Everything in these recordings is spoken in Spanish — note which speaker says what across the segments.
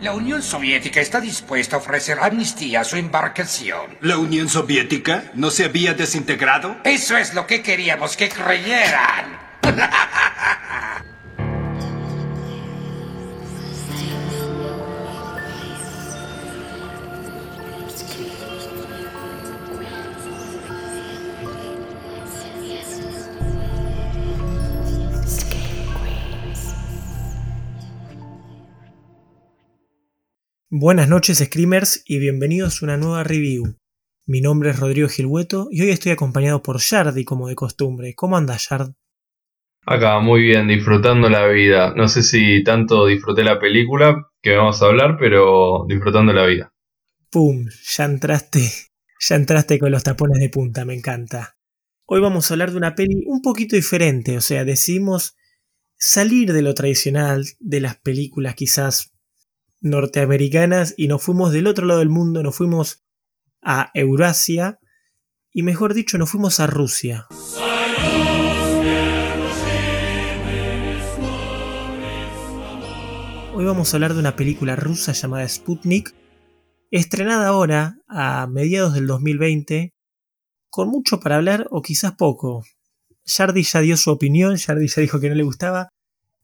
Speaker 1: La Unión Soviética está dispuesta a ofrecer amnistía a su embarcación.
Speaker 2: ¿La Unión Soviética no se había desintegrado?
Speaker 1: Eso es lo que queríamos que creyeran.
Speaker 3: Buenas noches Screamers y bienvenidos a una nueva review. Mi nombre es Rodrigo Gilhueto y hoy estoy acompañado por Yardi como de costumbre. ¿Cómo anda Yard?
Speaker 4: Acá, muy bien, disfrutando la vida. No sé si tanto disfruté la película que vamos a hablar, pero disfrutando la vida.
Speaker 3: ¡Pum! Ya entraste, ya entraste con los tapones de punta, me encanta. Hoy vamos a hablar de una peli un poquito diferente, o sea, decidimos salir de lo tradicional, de las películas quizás norteamericanas y nos fuimos del otro lado del mundo, nos fuimos a Eurasia y mejor dicho nos fuimos a Rusia. Hoy vamos a hablar de una película rusa llamada Sputnik, estrenada ahora a mediados del 2020, con mucho para hablar o quizás poco. Jardi ya dio su opinión, Jardi ya dijo que no le gustaba,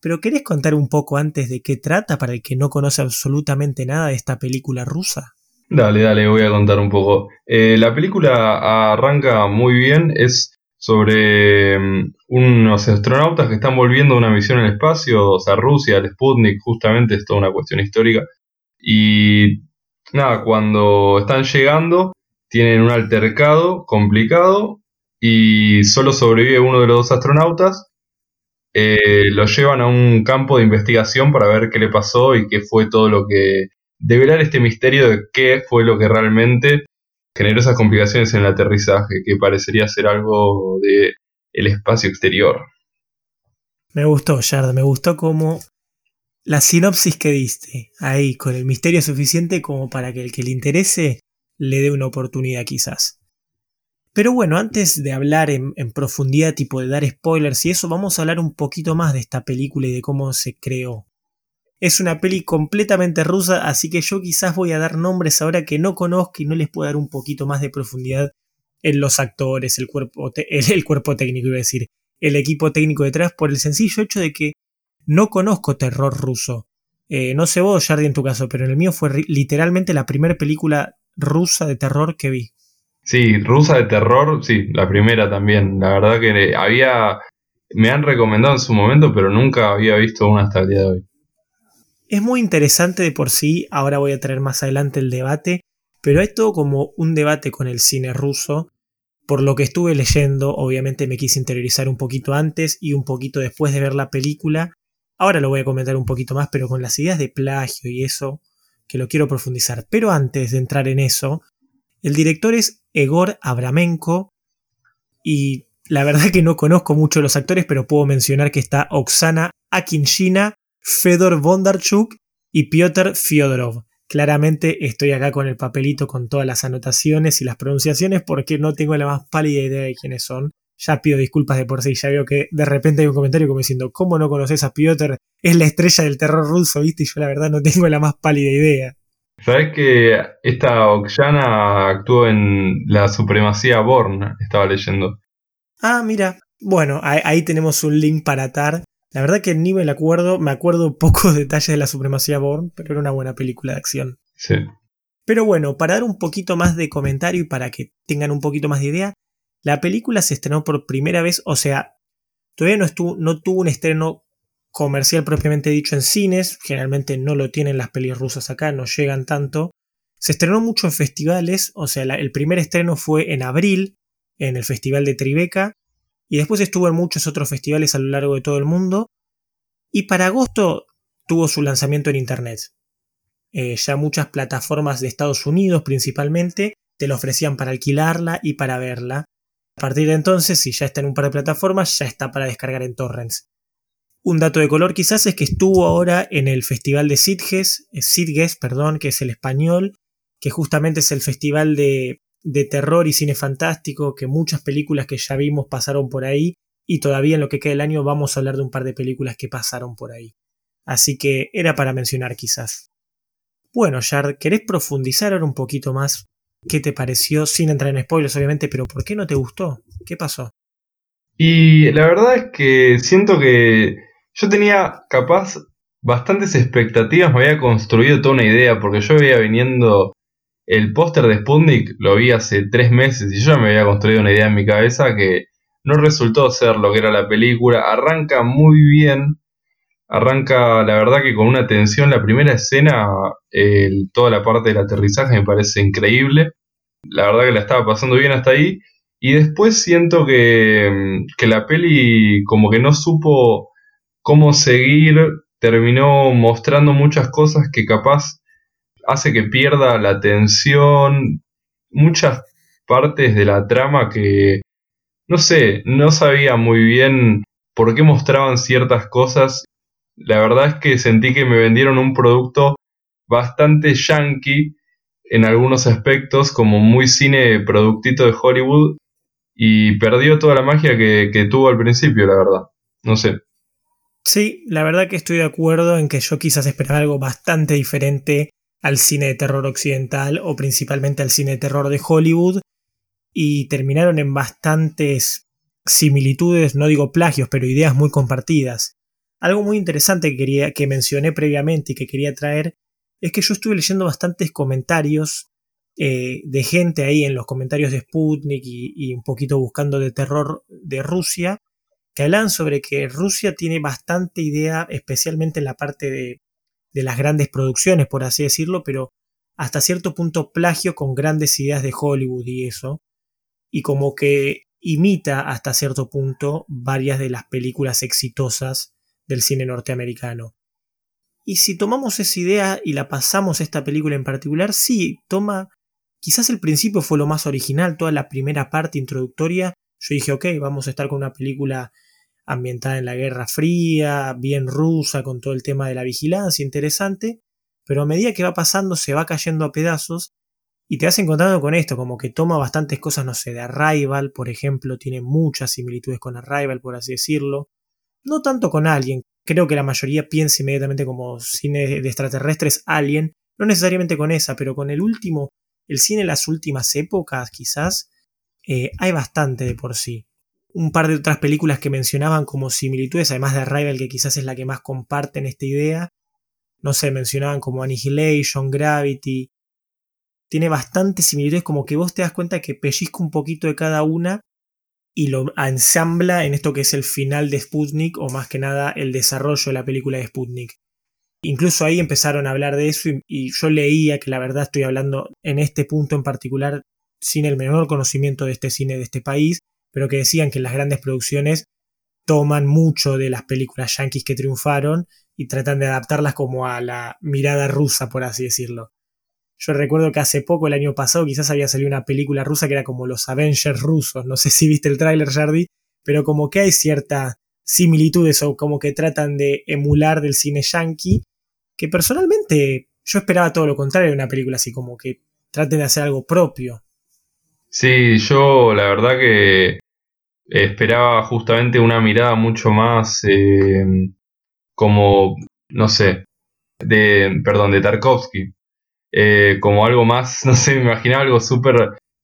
Speaker 3: pero ¿querés contar un poco antes de qué trata para el que no conoce absolutamente nada de esta película rusa?
Speaker 4: Dale, dale, voy a contar un poco. Eh, la película arranca muy bien, es sobre mm, unos astronautas que están volviendo a una misión el espacio, o sea, Rusia, el Sputnik, justamente es toda una cuestión histórica. Y nada, cuando están llegando, tienen un altercado complicado y solo sobrevive uno de los dos astronautas eh, lo llevan a un campo de investigación para ver qué le pasó y qué fue todo lo que... develar este misterio de qué fue lo que realmente generó esas complicaciones en el aterrizaje, que parecería ser algo de el espacio exterior.
Speaker 3: Me gustó, Yard, me gustó como la sinopsis que diste ahí, con el misterio suficiente como para que el que le interese le dé una oportunidad quizás. Pero bueno, antes de hablar en, profundidad, tipo de dar spoilers y eso, vamos a hablar un poquito más de esta película y de cómo se creó. Es una peli completamente rusa, así que yo quizás voy a dar nombres ahora que no conozco y no les puedo dar un poquito más de profundidad en los actores, el cuerpo, el, cuerpo técnico, iba a decir, el equipo técnico detrás, por el sencillo hecho de que no conozco terror ruso. Eh, no sé vos, Jardi, en tu caso, pero en el mío fue literalmente la primera película rusa de terror que vi.
Speaker 4: Sí, rusa de terror, sí, la primera también. La verdad que había, me han recomendado en su momento, pero nunca había visto una hasta el día de hoy.
Speaker 3: Es muy interesante de por sí, ahora voy a traer más adelante el debate, pero hay todo como un debate con el cine ruso. Por lo que estuve leyendo, obviamente me quise interiorizar un poquito antes y un poquito después de ver la película. Ahora lo voy a comentar un poquito más, pero con las ideas de plagio y eso, que lo quiero profundizar. Pero antes de entrar en eso, el director es Egor Abramenko y la verdad que no conozco mucho los actores, pero puedo mencionar que está Oksana Akinshina, Fedor Bondarchuk y Piotr Fyodorov. Claramente estoy acá con el papelito con todas las anotaciones y las pronunciaciones porque no tengo la más pálida idea de quiénes son. Ya pido disculpas de por sí, ya veo que de repente hay un comentario como diciendo, ¿cómo no conoces a Piotr? Es la estrella del terror ruso, ¿viste? Y yo la verdad no tengo la más pálida idea.
Speaker 4: ¿Sabes que esta Oksana actuó en La Supremacía Born? Estaba leyendo.
Speaker 3: Ah, mira. Bueno, ahí, tenemos un link para atar. La verdad que ni me la acuerdo, me acuerdo pocos detalles de La Supremacía Born, pero era una buena película de acción.
Speaker 4: Sí.
Speaker 3: Pero bueno, para dar un poquito más de comentario y para que tengan un poquito más de idea, la película se estrenó por primera vez, o sea, todavía no, estuvo, no tuvo un estreno comercial propiamente dicho en cines, generalmente no lo tienen las pelis rusas acá, no llegan tanto. Se estrenó mucho en festivales, o sea, el primer estreno fue en abril, en el Festival de Tribeca, y después estuvo en muchos otros festivales a lo largo de todo el mundo, y para agosto tuvo su lanzamiento en Internet. Eh, ya muchas plataformas de Estados Unidos principalmente te lo ofrecían para alquilarla y para verla. A partir de entonces, si ya está en un par de plataformas, ya está para descargar en torrents. Un dato de color quizás es que estuvo ahora en el Festival de Sitges, eh, Sitges, perdón, que es el español, que justamente es el festival de, de terror y cine fantástico, que muchas películas que ya vimos pasaron por ahí, y todavía en lo que queda del año vamos a hablar de un par de películas que pasaron por ahí. Así que era para mencionar quizás. Bueno, Yard, ¿querés profundizar ahora un poquito más? ¿Qué te pareció? Sin entrar en spoilers, obviamente, pero ¿por qué no te gustó? ¿Qué pasó?
Speaker 4: Y la verdad es que siento que yo tenía capaz bastantes expectativas, me había construido toda una idea, porque yo veía viniendo el póster de Sputnik, lo vi hace tres meses y yo ya me había construido una idea en mi cabeza que no resultó ser lo que era la película. Arranca muy bien, arranca la verdad que con una tensión. La primera escena, toda la parte del aterrizaje me parece increíble. La verdad que la estaba pasando bien hasta ahí. Y después siento que, que la peli como que no supo cómo seguir, terminó mostrando muchas cosas que capaz hace que pierda la atención, muchas partes de la trama que, no sé, no sabía muy bien por qué mostraban ciertas cosas. La verdad es que sentí que me vendieron un producto bastante yankee en algunos aspectos, como muy cine productito de Hollywood, y perdió toda la magia que, que tuvo al principio, la verdad. No sé.
Speaker 3: Sí, la verdad que estoy de acuerdo en que yo quizás esperaba algo bastante diferente al cine de terror occidental o principalmente al cine de terror de Hollywood y terminaron en bastantes similitudes, no digo plagios, pero ideas muy compartidas. Algo muy interesante que, quería, que mencioné previamente y que quería traer es que yo estuve leyendo bastantes comentarios eh, de gente ahí en los comentarios de Sputnik y, y, un poquito buscando de terror de Rusia, que hablan sobre que Rusia tiene bastante idea, especialmente en la parte de, de las grandes producciones, por así decirlo, pero hasta cierto punto plagio con grandes ideas de Hollywood y eso, y como que imita hasta cierto punto varias de las películas exitosas del cine norteamericano. Y si tomamos esa idea y la pasamos a esta película en particular, sí, toma, quizás el principio fue lo más original, toda la primera parte introductoria, yo dije, ok, vamos a estar con una película ambientada en la Guerra Fría, bien rusa, con todo el tema de la vigilancia, interesante, pero a medida que va pasando se va cayendo a pedazos y te vas encontrando con esto, como que toma bastantes cosas, no sé, de Arrival, por ejemplo, tiene muchas similitudes con Arrival, por así decirlo. No tanto con Alien, creo que la mayoría piensa inmediatamente como cine de extraterrestres Alien, no necesariamente con esa, pero con el último, el cine de las últimas épocas, quizás, eh, hay bastante de por sí un par de otras películas que mencionaban como similitudes, además de Arrival, que quizás es la que más comparten esta idea. No sé, mencionaban como Annihilation, Gravity. Tiene bastantes similitudes, como que vos te das cuenta que pellizca un poquito de cada una y lo ensambla en esto que es el final de Sputnik, o más que nada el desarrollo de la película de Sputnik. Incluso ahí empezaron a hablar de eso y, y yo leía que la verdad estoy hablando en este punto en particular sin el menor conocimiento de este cine de este país, pero que decían que las grandes producciones toman mucho de las películas yankees que triunfaron y tratan de adaptarlas como a la mirada rusa, por así decirlo. Yo recuerdo que hace poco, el año pasado, quizás había salido una película rusa que era como los Avengers rusos. No sé si viste el tráiler, Jardy, pero como que hay ciertas similitudes o como que tratan de emular del cine yankee, que personalmente yo esperaba todo lo contrario de una película así, como que traten de hacer algo propio.
Speaker 4: Sí, yo la verdad que esperaba justamente una mirada mucho más eh, como, no sé, de, perdón, de Tarkovsky. Eh, como algo más, no sé, me imaginaba algo súper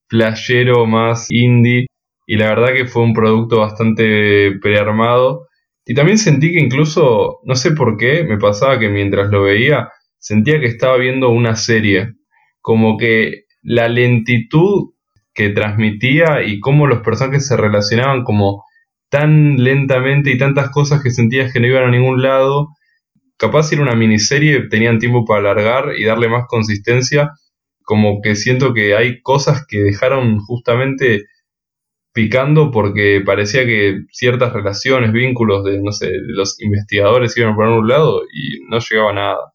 Speaker 4: playero, más indie. Y la verdad que fue un producto bastante prearmado. Y también sentí que incluso, no sé por qué, me pasaba que mientras lo veía, sentía que estaba viendo una serie. Como que la lentitud que transmitía y cómo los personajes se relacionaban como tan lentamente y tantas cosas que sentías que no iban a ningún lado. Capaz si era una miniserie, tenían tiempo para alargar y darle más consistencia. Como que siento que hay cosas que dejaron justamente picando porque parecía que ciertas relaciones, vínculos de, no sé, de los investigadores iban por un lado y no llegaba nada.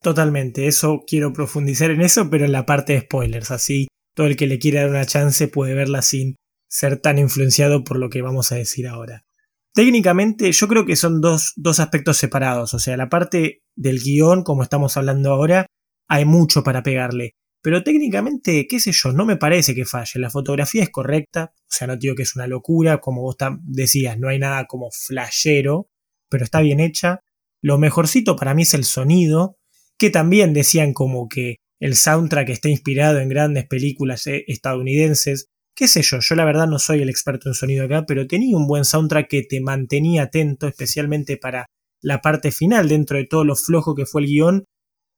Speaker 3: Totalmente, eso quiero profundizar en eso, pero en la parte de spoilers, así todo el que le quiera dar una chance puede verla sin ser tan influenciado por lo que vamos a decir ahora. Técnicamente yo creo que son dos, dos aspectos separados, o sea, la parte del guion, como estamos hablando ahora, hay mucho para pegarle. Pero técnicamente, qué sé yo, no me parece que falle. La fotografía es correcta, o sea, no digo que es una locura, como vos decías, no hay nada como flashero, pero está bien hecha. Lo mejorcito para mí es el sonido, que también decían como que el soundtrack está inspirado en grandes películas eh, estadounidenses. Qué sé yo, yo la verdad no soy el experto en sonido acá, pero tenía un buen soundtrack que te mantenía atento, especialmente para la parte final, dentro de todo lo flojo que fue el guion,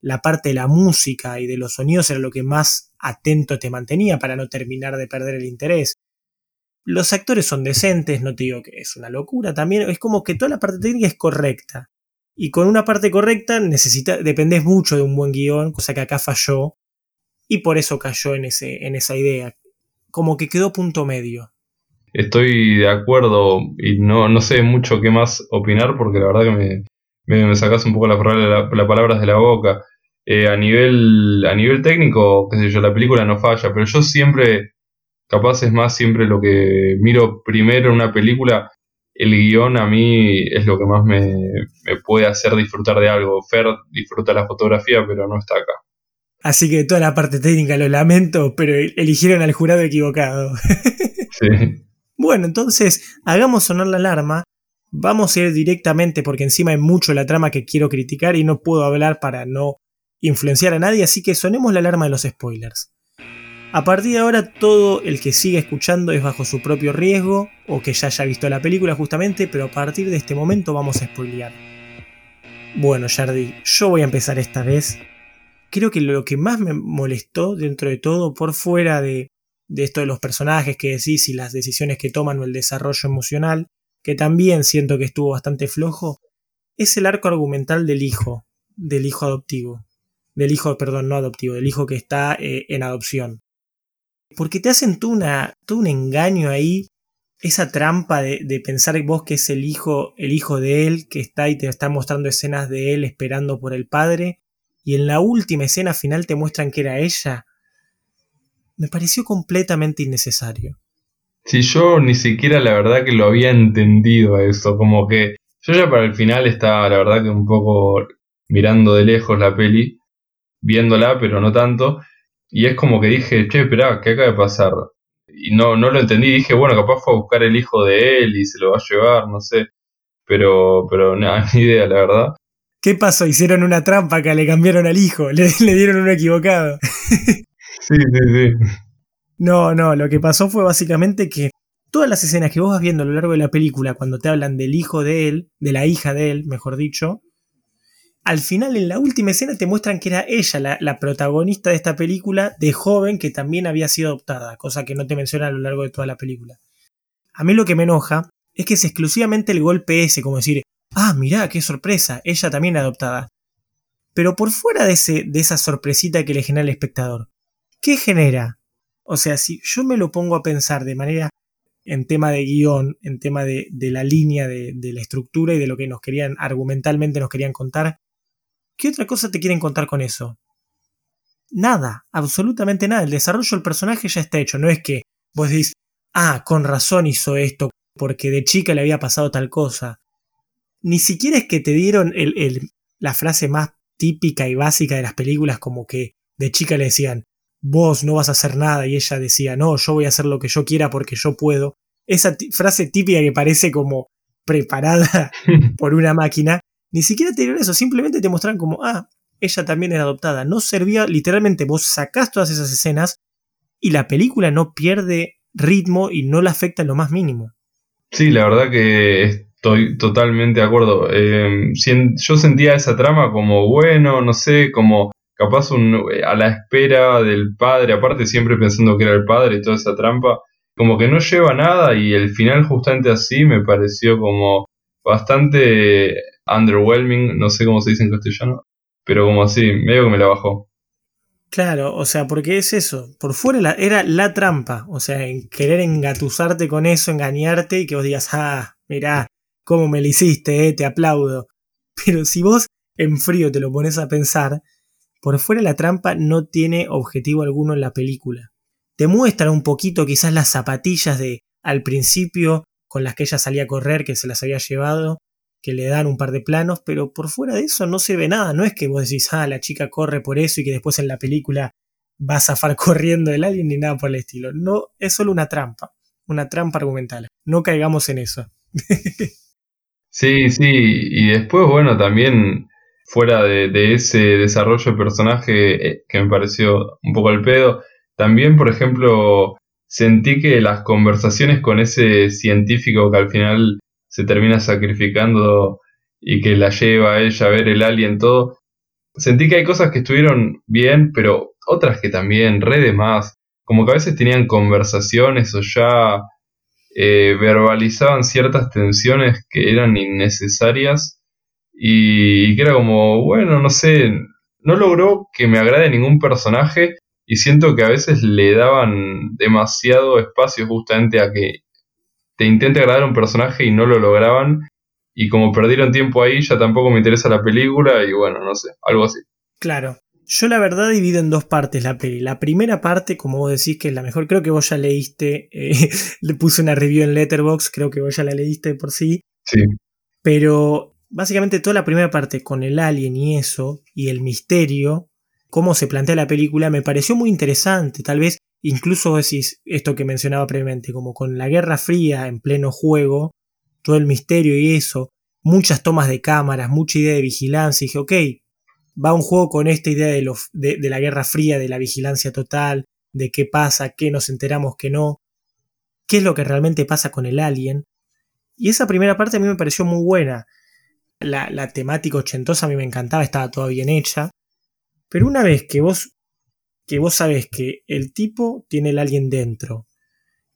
Speaker 3: la parte de la música y de los sonidos era lo que más atento te mantenía para no terminar de perder el interés. Los actores son decentes, no te digo que es una locura, también es como que toda la parte técnica es correcta. Y con una parte correcta necesita, dependés mucho de un buen guion, cosa que acá falló. Y por eso cayó en, ese, en esa idea. Como que quedó punto medio.
Speaker 4: Estoy de acuerdo y no, no sé mucho qué más opinar porque la verdad que me, me, sacas un poco las palabras de la boca. Eh, a, nivel, a nivel técnico, qué sé yo, la película no falla, pero yo siempre capaz es más siempre lo que miro primero en una película. El guion a mí es lo que más me, puede hacer disfrutar de algo. Fer disfruta la fotografía, pero no está acá.
Speaker 3: Así que toda la parte técnica lo lamento, pero eligieron al jurado equivocado.
Speaker 4: sí.
Speaker 3: Bueno, entonces hagamos sonar la alarma. Vamos a ir directamente porque encima hay mucho la trama que quiero criticar y no puedo hablar para no influenciar a nadie, así que sonemos la alarma de los spoilers. A partir de ahora todo el que siga escuchando es bajo su propio riesgo o que ya haya visto la película justamente, pero a partir de este momento vamos a spoilear. Bueno, Jardi, yo voy a empezar esta vez. Creo que lo que más me molestó dentro de todo, por fuera de, de esto de los personajes que decís y las decisiones que toman o el desarrollo emocional, que también siento que estuvo bastante flojo, es el arco argumental del hijo, del hijo adoptivo. Del hijo, perdón, no adoptivo, del hijo que está eh, en adopción. Porque te hacen todo, una, un engaño ahí, esa trampa de, de, pensar vos que es el hijo, el hijo de él, que está y te está mostrando escenas de él esperando por el padre, y en la última escena final te muestran que era ella. Me pareció completamente innecesario.
Speaker 4: Si yo ni siquiera la verdad que lo había entendido eso, como que yo ya para el final estaba la verdad que un poco mirando de lejos la peli, viéndola, pero no tanto, y es como que dije, che, espera, ¿qué acaba de pasar? Y no, no lo entendí, dije, bueno, capaz fue a buscar el hijo de él y se lo va a llevar, no sé. Pero, pero nada, ni idea, la verdad.
Speaker 3: ¿Qué pasó? Hicieron una trampa que le cambiaron al hijo, le, le dieron uno equivocado.
Speaker 4: sí, sí, sí.
Speaker 3: No, no, lo que pasó fue básicamente que todas las escenas que vos vas viendo a lo largo de la película, cuando te hablan del hijo de él, de la hija de él, mejor dicho, al final, en la última escena, te muestran que era ella la, protagonista de esta película de joven que también había sido adoptada, cosa que no te menciona a lo largo de toda la película. A mí lo que me enoja es que es exclusivamente el golpe ese, como decir, ah, mirá, qué sorpresa, ella también adoptada. Pero por fuera de, ese, de esa sorpresita que le genera al espectador, ¿qué genera? O sea, si yo me lo pongo a pensar de manera en tema de guion, en tema de, la línea de, de, la estructura y de lo que nos querían, argumentalmente nos querían contar, ¿Qué otra cosa te quieren contar con eso? Nada, absolutamente nada. El desarrollo del personaje ya está hecho. No es que vos decís, ah, con razón hizo esto, porque de chica le había pasado tal cosa. Ni siquiera es que te dieron el, la frase más típica y básica de las películas, como que de chica le decían, vos no vas a hacer nada, y ella decía, no, yo voy a hacer lo que yo quiera porque yo puedo. Esa frase típica que parece como preparada por una máquina, ni siquiera te eso, simplemente te mostraron como, ah, ella también era adoptada. No servía, literalmente, vos sacás todas esas escenas y la película no pierde ritmo y no la afecta en lo más mínimo.
Speaker 4: Sí, la verdad que estoy totalmente de acuerdo. Eh, yo sentía esa trama como bueno, no sé, como capaz a la espera del padre, aparte siempre pensando que era el padre y toda esa trampa, como que no lleva nada y el final justamente así me pareció como bastante underwhelming, no sé cómo se dice en castellano, pero como así, medio que me la bajó.
Speaker 3: Claro, o sea, porque es eso, por fuera era la trampa, o sea, en querer engatusarte con eso, engañarte y que vos digas, ah, mirá, cómo me lo hiciste, eh, te aplaudo. Pero si vos en frío te lo pones a pensar, por fuera la trampa no tiene objetivo alguno en la película. Te muestran un poquito quizás las zapatillas de al principio con las que ella salía a correr, que se las había llevado, que le dan un par de planos, pero por fuera de eso no se ve nada. No es que vos decís, ah, la chica corre por eso y que después en la película va a zafar corriendo el alien ni nada por el estilo. No, es solo una trampa, una trampa argumental. No caigamos en eso.
Speaker 4: sí, sí, y después, bueno, también fuera de, ese desarrollo de personaje eh, que me pareció un poco al pedo. También, por ejemplo, sentí que las conversaciones con ese científico que al final se termina sacrificando y que la lleva a ella a ver el alien todo, sentí que hay cosas que estuvieron bien, pero otras que también, re de más. Como que a veces tenían conversaciones o ya eh, verbalizaban ciertas tensiones que eran innecesarias y, que era como, bueno, no sé, no logró que me agrade ningún personaje y siento que a veces le daban demasiado espacio justamente a que te intente agradar un personaje y no lo lograban y como perdieron tiempo ahí ya tampoco me interesa la película y bueno, no sé, algo así.
Speaker 3: Claro, yo la verdad divido en dos partes la peli. La primera parte, como vos decís que es la mejor, creo que vos ya leíste, eh, le puse una review en Letterbox, creo que vos ya la leíste por sí.
Speaker 4: Sí.
Speaker 3: Pero básicamente toda la primera parte con el alien y eso, y el misterio, cómo se plantea la película, me pareció muy interesante. Tal vez incluso decís esto que mencionaba previamente, como con la Guerra Fría en pleno juego, todo el misterio y eso, muchas tomas de cámaras, mucha idea de vigilancia, y dije, ok, va un juego con esta idea de, de, la Guerra Fría, de la vigilancia total, de qué pasa, qué nos enteramos, qué no, qué es lo que realmente pasa con el alien. Y esa primera parte a mí me pareció muy buena. La, la temática ochentosa a mí me encantaba, estaba toda bien hecha. Pero una vez que vos, que vos sabés que el tipo tiene el alien dentro,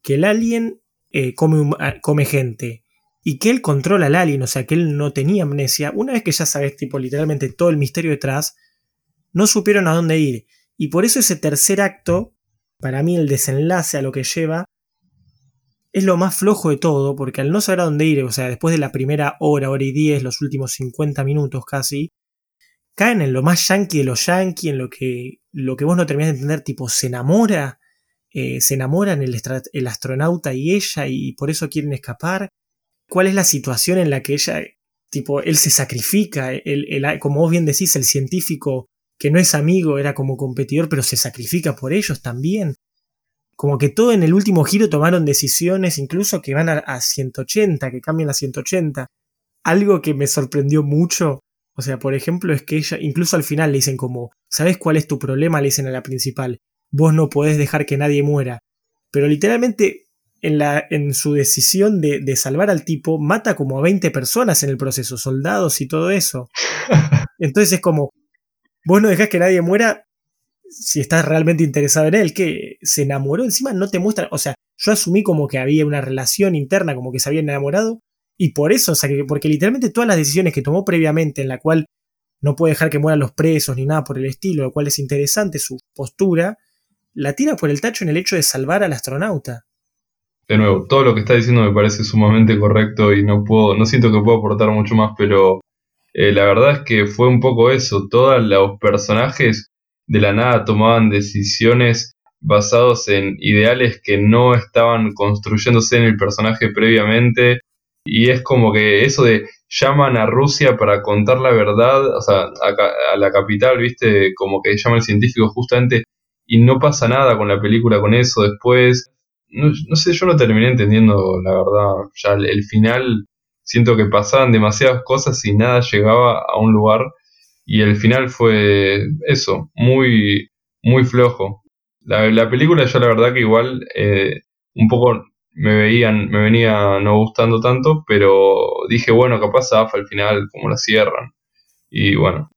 Speaker 3: que el alien eh, come, come gente, y que él controla al alien, o sea, que él no tenía amnesia, una vez que ya sabes, tipo, literalmente todo el misterio detrás, no supieron a dónde ir. Y por eso ese tercer acto, para mí el desenlace a lo que lleva, es lo más flojo de todo, porque al no saber a dónde ir, o sea, después de la primera hora, hora y diez, los últimos 50 minutos casi, caen en lo más yankee de los yankee, en lo que, lo que vos no terminás de entender, tipo, se enamora, eh, se enamoran el, el astronauta y ella, y por eso quieren escapar cuál es la situación en la que ella, tipo, él se sacrifica, como vos bien decís, el científico que no es amigo era como competidor, pero se sacrifica por ellos también. Como que todo en el último giro tomaron decisiones, incluso que van a, a 180, que cambian a 180. Algo que me sorprendió mucho, o sea, por ejemplo, es que ella, incluso al final le dicen como, ¿sabes cuál es tu problema? Le dicen a la principal, vos no podés dejar que nadie muera. Pero literalmente en, la, en su decisión de, de, salvar al tipo, mata como a 20 personas en el proceso, soldados y todo eso. Entonces es como, vos no dejás que nadie muera si estás realmente interesado en él, que se enamoró, encima no te muestra, o sea, yo asumí como que había una relación interna, como que se habían enamorado, y por eso, o sea, que, porque literalmente todas las decisiones que tomó previamente, en la cual no puede dejar que mueran los presos ni nada por el estilo, lo cual es interesante su postura, la tira por el tacho en el hecho de salvar al astronauta
Speaker 4: de nuevo, todo lo que está diciendo me parece sumamente correcto y no puedo, no siento que pueda aportar mucho más, pero eh, la verdad es que fue un poco eso. Todos los personajes de la nada tomaban decisiones basados en ideales que no estaban construyéndose en el personaje previamente. Y es como que eso de llaman a Rusia para contar la verdad, o sea, a, a la capital, viste, como que llama el científico justamente, y no pasa nada con la película con eso después no, sé, yo no terminé entendiendo, la verdad, ya el, final, siento que pasaban demasiadas cosas y nada llegaba a un lugar y el final fue eso, muy, muy flojo. La, película yo la verdad que igual eh, un poco me veían, me venía no gustando tanto, pero dije, bueno, capaz AFA al final, como la cierran. Y bueno.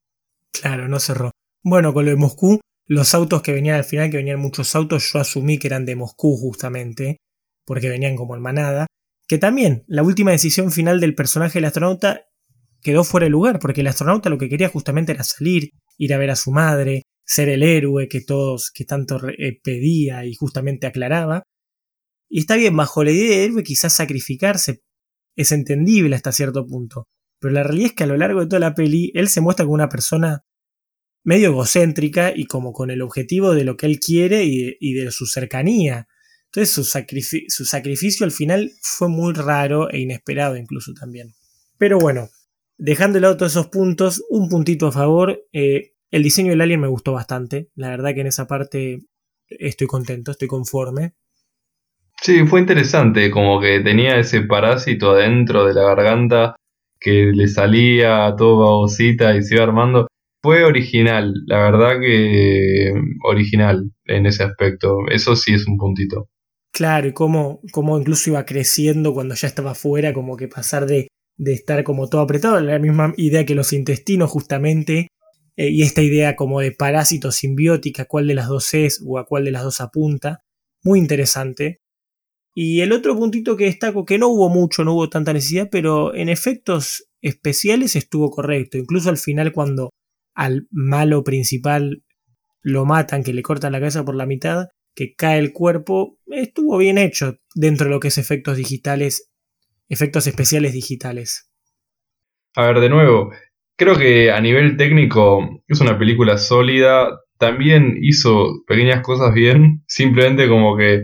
Speaker 3: Claro, no cerró. Bueno, con lo de Moscú, los autos que venían al final, que venían muchos autos, yo asumí que eran de Moscú justamente, porque venían como en manada. Que también, la última decisión final del personaje del astronauta quedó fuera de lugar, porque el astronauta lo que quería justamente era salir, ir a ver a su madre, ser el héroe que todos, que tanto eh, pedía y justamente aclaraba. Y está bien, bajo la idea de héroe quizás sacrificarse es entendible hasta cierto punto. Pero la realidad es que a lo largo de toda la peli, él se muestra como una persona medio egocéntrica y como con el objetivo de lo que él quiere y de, su cercanía. Entonces su, su, sacrificio al final fue muy raro e inesperado incluso también. Pero bueno, dejando de lado todos esos puntos, un puntito a favor. Eh, el diseño del alien me gustó bastante. La verdad que en esa parte estoy contento, estoy conforme.
Speaker 4: Sí, fue interesante, como que tenía ese parásito adentro de la garganta que le salía todo babosita y se iba armando. Fue original, la verdad que original en ese aspecto. Eso sí es un puntito.
Speaker 3: Claro, y cómo, cómo incluso iba creciendo cuando ya estaba fuera, como que pasar de, de estar como todo apretado, la misma idea que los intestinos justamente, eh, y esta idea como de parásito simbiótica, cuál de las dos es o a cuál de las dos apunta, muy interesante. Y el otro puntito que destaco, que no hubo mucho, no hubo tanta necesidad, pero en efectos especiales estuvo correcto, incluso al final cuando al malo principal lo matan, que le cortan la cabeza por la mitad, que cae el cuerpo, estuvo bien hecho dentro de lo que es efectos digitales, efectos especiales digitales.
Speaker 4: A ver, de nuevo, creo que a nivel técnico es una película sólida, también hizo pequeñas cosas bien, simplemente como que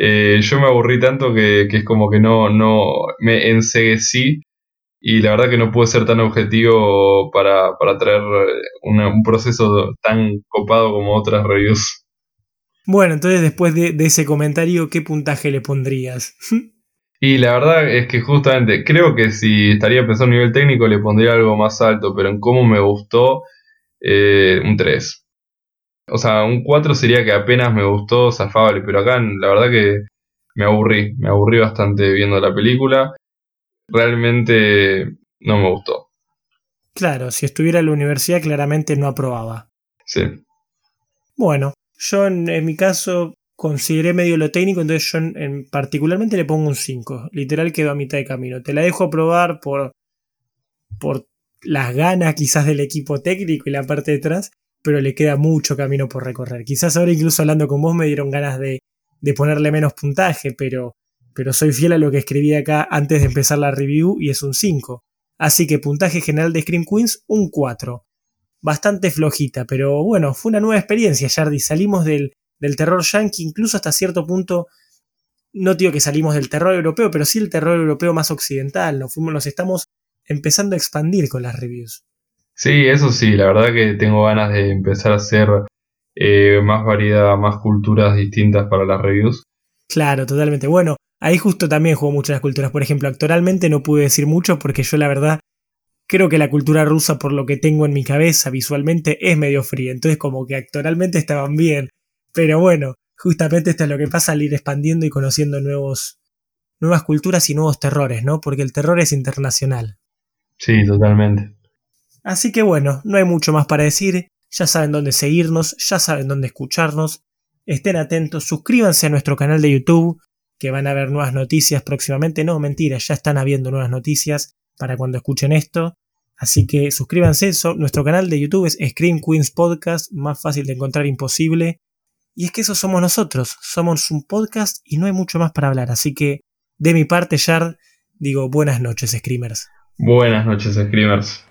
Speaker 4: eh, yo me aburrí tanto que, es como que no, no me enseguecí y la verdad que no pude ser tan objetivo para, para traer un proceso tan copado como otras reviews.
Speaker 3: Bueno, entonces después de, ese comentario, ¿qué puntaje le pondrías?
Speaker 4: y la verdad es que justamente creo que si estaría pensando a nivel técnico le pondría algo más alto, pero en cómo me gustó, eh, un 3. O sea, un 4 sería que apenas me gustó, zafable, pero acá la verdad que me aburrí, me aburrí bastante viendo la película. Realmente no me gustó.
Speaker 3: Claro, si estuviera en la universidad claramente no aprobaba.
Speaker 4: Sí.
Speaker 3: Bueno, yo en, mi caso consideré medio lo técnico, entonces yo en, particularmente le pongo un 5. Literal quedó a mitad de camino. Te la dejo probar por, por las ganas quizás del equipo técnico y la parte de atrás, pero le queda mucho camino por recorrer. Quizás ahora incluso hablando con vos me dieron ganas de, ponerle menos puntaje, pero, pero soy fiel a lo que escribí acá antes de empezar la review y es un 5. Así que puntaje general de Scream Queens, un 4 bastante flojita, pero bueno, fue una nueva experiencia, Jardi. Salimos del, del terror yankee, incluso hasta cierto punto, no digo que salimos del terror europeo, pero sí el terror europeo más occidental. Nos, fuimos, nos estamos empezando a expandir con las reviews.
Speaker 4: Sí, eso sí, la verdad que tengo ganas de empezar a hacer eh, más variedad, más culturas distintas para las reviews.
Speaker 3: Claro, totalmente. Bueno, ahí justo también juego mucho las culturas. Por ejemplo, actualmente no pude decir mucho porque yo la verdad creo que la cultura rusa, por lo que tengo en mi cabeza visualmente, es medio fría. Entonces, como que actoralmente estaban bien. Pero bueno, justamente esto es lo que pasa al ir expandiendo y conociendo nuevos, nuevas culturas y nuevos terrores, ¿no? Porque el terror es internacional.
Speaker 4: Sí, totalmente.
Speaker 3: Así que bueno, no hay mucho más para decir. Ya saben dónde seguirnos, ya saben dónde escucharnos. Estén atentos, suscríbanse a nuestro canal de YouTube, que van a ver nuevas noticias próximamente. No, mentira, ya están habiendo nuevas noticias para cuando escuchen esto. Así que suscríbanse, eso. nuestro canal de YouTube es Scream Queens Podcast, más fácil de encontrar imposible. Y es que eso somos nosotros, somos un podcast y no hay mucho más para hablar. Así que de mi parte, Yard, digo buenas noches, Screamers.
Speaker 4: Buenas noches, Screamers.